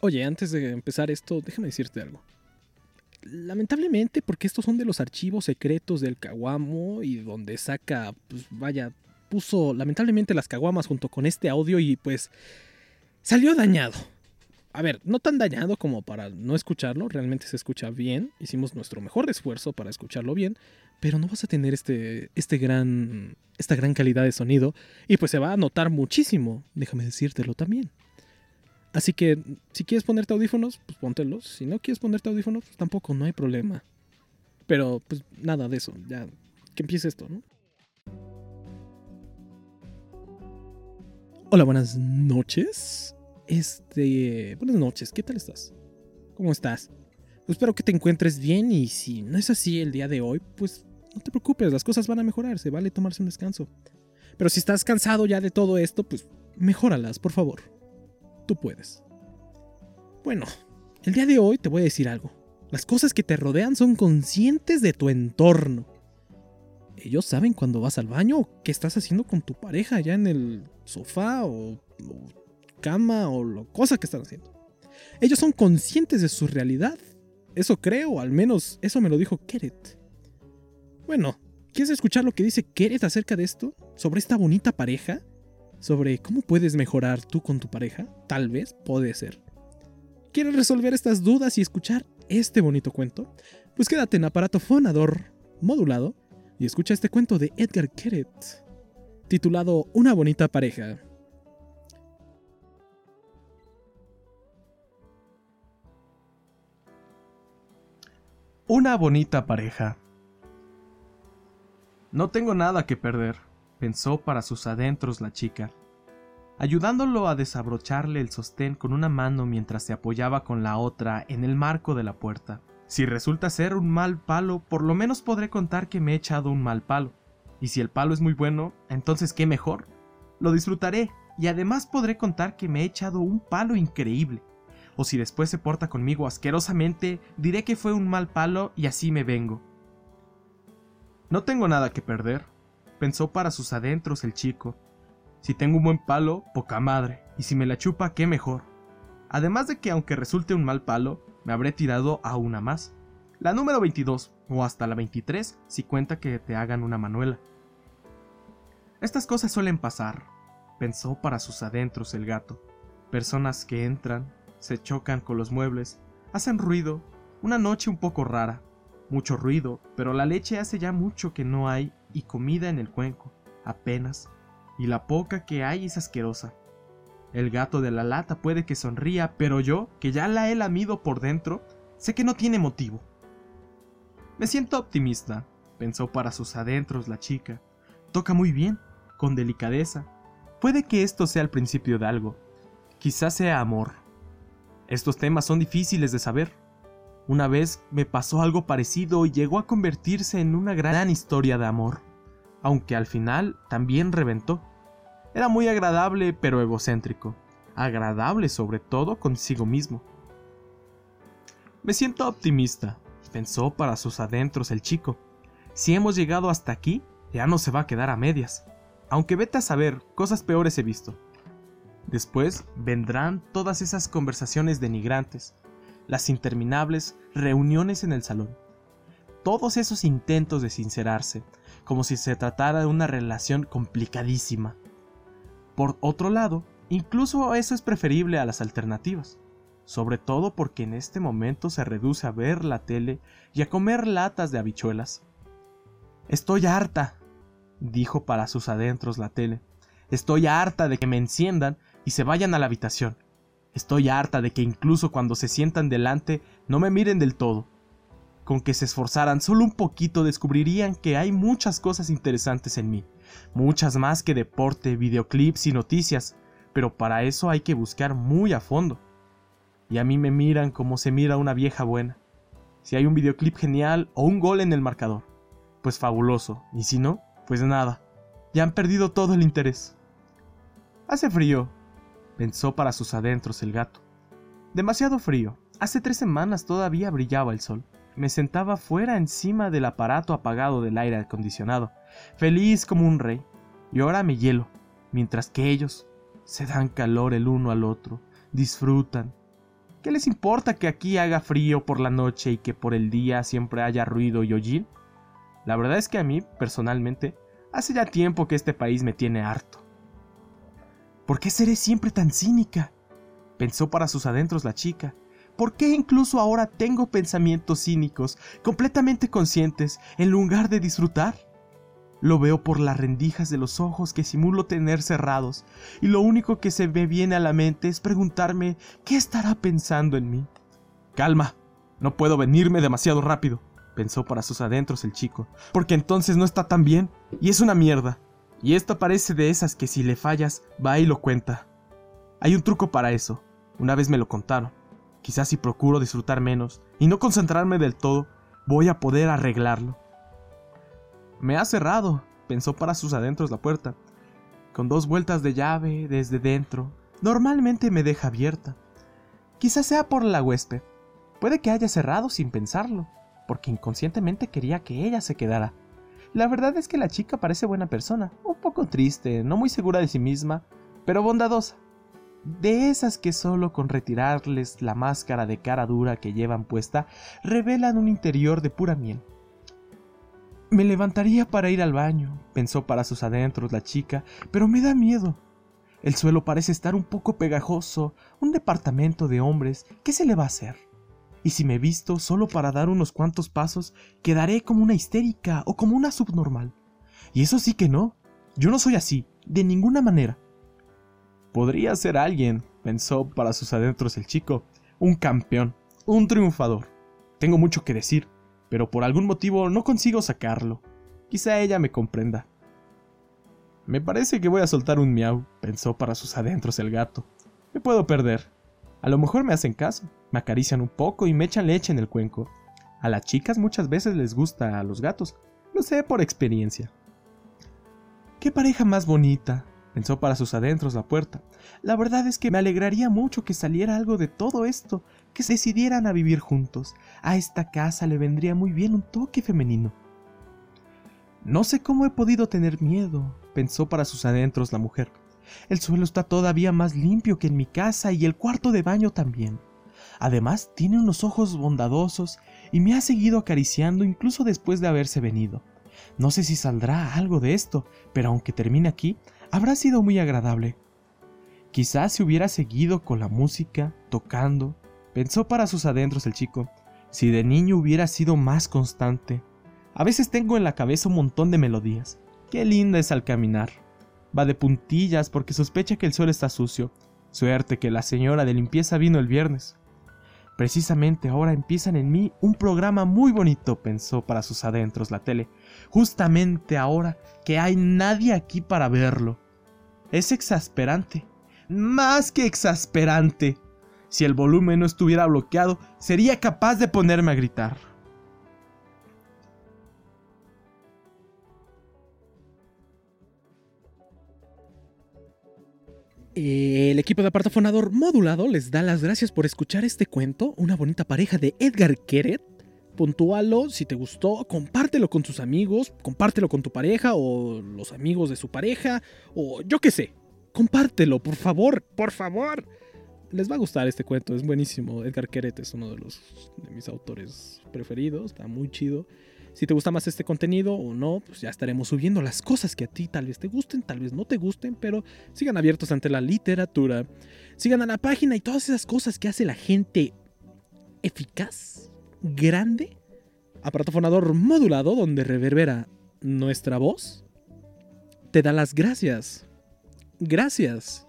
Oye, antes de empezar esto, déjame decirte algo. Lamentablemente, porque estos son de los archivos secretos del Caguamo y donde saca, pues vaya, puso lamentablemente las caguamas junto con este audio y pues salió dañado. A ver, no tan dañado como para no escucharlo, realmente se escucha bien, hicimos nuestro mejor esfuerzo para escucharlo bien, pero no vas a tener este, este gran, esta gran calidad de sonido y pues se va a notar muchísimo, déjame decírtelo también. Así que si quieres ponerte audífonos, pues póntelos. Si no quieres ponerte audífonos, pues tampoco, no hay problema. Pero pues nada de eso, ya que empiece esto, ¿no? Hola, buenas noches. Este, buenas noches, ¿qué tal estás? ¿Cómo estás? Pues espero que te encuentres bien y si no es así el día de hoy, pues no te preocupes, las cosas van a mejorar, se vale tomarse un descanso. Pero si estás cansado ya de todo esto, pues mejóralas, por favor. Tú puedes. Bueno, el día de hoy te voy a decir algo. Las cosas que te rodean son conscientes de tu entorno. Ellos saben cuando vas al baño o qué estás haciendo con tu pareja ya en el sofá o, cama o lo cosa que están haciendo. Ellos son conscientes de su realidad. Eso creo, al menos eso me lo dijo Keret. Bueno, ¿quieres escuchar lo que dice Keret acerca de esto? Sobre esta bonita pareja. Sobre cómo puedes mejorar tú con tu pareja. Tal vez, puede ser. ¿Quieres resolver estas dudas y escuchar este bonito cuento? Pues quédate en aparato fonador modulado y escucha este cuento de Edgar Keret, titulado Una bonita pareja. Una bonita pareja. No tengo nada que perder, pensó para sus adentros la chica, ayudándolo a desabrocharle el sostén con una mano mientras se apoyaba con la otra en el marco de la puerta. Si resulta ser un mal palo, por lo menos podré contar que me he echado un mal palo. Y si el palo es muy bueno, entonces qué mejor. Lo disfrutaré y además podré contar que me he echado un palo increíble. O si después se porta conmigo asquerosamente, diré que fue un mal palo y así me vengo. No tengo nada que perder, pensó para sus adentros el chico. Si tengo un buen palo, poca madre, y si me la chupa, qué mejor. Además de que aunque resulte un mal palo, me habré tirado a una más. La número 22, o hasta la 23, si cuenta que te hagan una manuela. Estas cosas suelen pasar, pensó para sus adentros el gato. Personas que entran, se chocan con los muebles, hacen ruido, una noche un poco rara, mucho ruido, pero la leche hace ya mucho que no hay y comida en el cuenco, apenas, y la poca que hay es asquerosa. El gato de la lata puede que sonría, pero yo, que ya la he lamido por dentro, sé que no tiene motivo. Me siento optimista, pensó para sus adentros la chica. Toca muy bien, con delicadeza. Puede que esto sea el principio de algo. Quizás sea amor. Estos temas son difíciles de saber. Una vez me pasó algo parecido y llegó a convertirse en una gran historia de amor, aunque al final también reventó. Era muy agradable pero egocéntrico, agradable sobre todo consigo mismo. Me siento optimista, pensó para sus adentros el chico. Si hemos llegado hasta aquí, ya no se va a quedar a medias. Aunque vete a saber, cosas peores he visto. Después vendrán todas esas conversaciones denigrantes, las interminables reuniones en el salón, todos esos intentos de sincerarse, como si se tratara de una relación complicadísima, por otro lado, incluso eso es preferible a las alternativas, sobre todo porque en este momento se reduce a ver la tele y a comer latas de habichuelas. Estoy harta, dijo para sus adentros la tele. Estoy harta de que me enciendan y se vayan a la habitación. Estoy harta de que incluso cuando se sientan delante no me miren del todo. Con que se esforzaran solo un poquito descubrirían que hay muchas cosas interesantes en mí muchas más que deporte, videoclips y noticias, pero para eso hay que buscar muy a fondo. Y a mí me miran como se mira una vieja buena. Si hay un videoclip genial o un gol en el marcador, pues fabuloso, y si no, pues nada, ya han perdido todo el interés. Hace frío, pensó para sus adentros el gato. Demasiado frío. Hace tres semanas todavía brillaba el sol. Me sentaba fuera encima del aparato apagado del aire acondicionado feliz como un rey, y ahora me hielo, mientras que ellos se dan calor el uno al otro, disfrutan. ¿Qué les importa que aquí haga frío por la noche y que por el día siempre haya ruido y hollín? La verdad es que a mí, personalmente, hace ya tiempo que este país me tiene harto. ¿Por qué seré siempre tan cínica? Pensó para sus adentros la chica. ¿Por qué incluso ahora tengo pensamientos cínicos, completamente conscientes, en lugar de disfrutar? Lo veo por las rendijas de los ojos que simulo tener cerrados, y lo único que se me viene a la mente es preguntarme qué estará pensando en mí. Calma, no puedo venirme demasiado rápido, pensó para sus adentros el chico, porque entonces no está tan bien, y es una mierda. Y esto parece de esas que si le fallas, va y lo cuenta. Hay un truco para eso, una vez me lo contaron. Quizás si procuro disfrutar menos y no concentrarme del todo, voy a poder arreglarlo. Me ha cerrado, pensó para sus adentros la puerta. Con dos vueltas de llave desde dentro, normalmente me deja abierta. Quizás sea por la huésped. Puede que haya cerrado sin pensarlo, porque inconscientemente quería que ella se quedara. La verdad es que la chica parece buena persona, un poco triste, no muy segura de sí misma, pero bondadosa. De esas que solo con retirarles la máscara de cara dura que llevan puesta revelan un interior de pura miel. Me levantaría para ir al baño, pensó para sus adentros la chica, pero me da miedo. El suelo parece estar un poco pegajoso, un departamento de hombres, ¿qué se le va a hacer? Y si me visto solo para dar unos cuantos pasos, quedaré como una histérica o como una subnormal. Y eso sí que no, yo no soy así, de ninguna manera. Podría ser alguien, pensó para sus adentros el chico, un campeón, un triunfador. Tengo mucho que decir, pero por algún motivo no consigo sacarlo. Quizá ella me comprenda. Me parece que voy a soltar un miau, pensó para sus adentros el gato. Me puedo perder. A lo mejor me hacen caso, me acarician un poco y me echan leche en el cuenco. A las chicas muchas veces les gusta a los gatos, lo sé por experiencia. ¡Qué pareja más bonita! Pensó para sus adentros la puerta. La verdad es que me alegraría mucho que saliera algo de todo esto, que se decidieran a vivir juntos. A esta casa le vendría muy bien un toque femenino. No sé cómo he podido tener miedo, pensó para sus adentros la mujer. El suelo está todavía más limpio que en mi casa y el cuarto de baño también. Además, tiene unos ojos bondadosos y me ha seguido acariciando incluso después de haberse venido. No sé si saldrá algo de esto, pero aunque termine aquí, habrá sido muy agradable. Quizás si hubiera seguido con la música, tocando, pensó para sus adentros el chico, si de niño hubiera sido más constante. A veces tengo en la cabeza un montón de melodías. Qué linda es al caminar. Va de puntillas porque sospecha que el suelo está sucio. Suerte que la señora de limpieza vino el viernes. Precisamente ahora empiezan en mí un programa muy bonito, pensó para sus adentros la tele, justamente ahora que hay nadie aquí para verlo. Es exasperante, más que exasperante. Si el volumen no estuviera bloqueado, sería capaz de ponerme a gritar. El equipo de apartafonador modulado les da las gracias por escuchar este cuento, una bonita pareja de Edgar Keret. Puntúalo, si te gustó, compártelo con tus amigos, compártelo con tu pareja o los amigos de su pareja, o yo qué sé. Compártelo, por favor, por favor. Les va a gustar este cuento, es buenísimo. Edgar Keret es uno de, los, de mis autores preferidos, está muy chido. Si te gusta más este contenido o no, pues ya estaremos subiendo las cosas que a ti tal vez te gusten, tal vez no te gusten, pero sigan abiertos ante la literatura. Sigan a la página y todas esas cosas que hace la gente eficaz, grande, aparato fonador modulado donde reverbera nuestra voz. Te da las gracias. Gracias.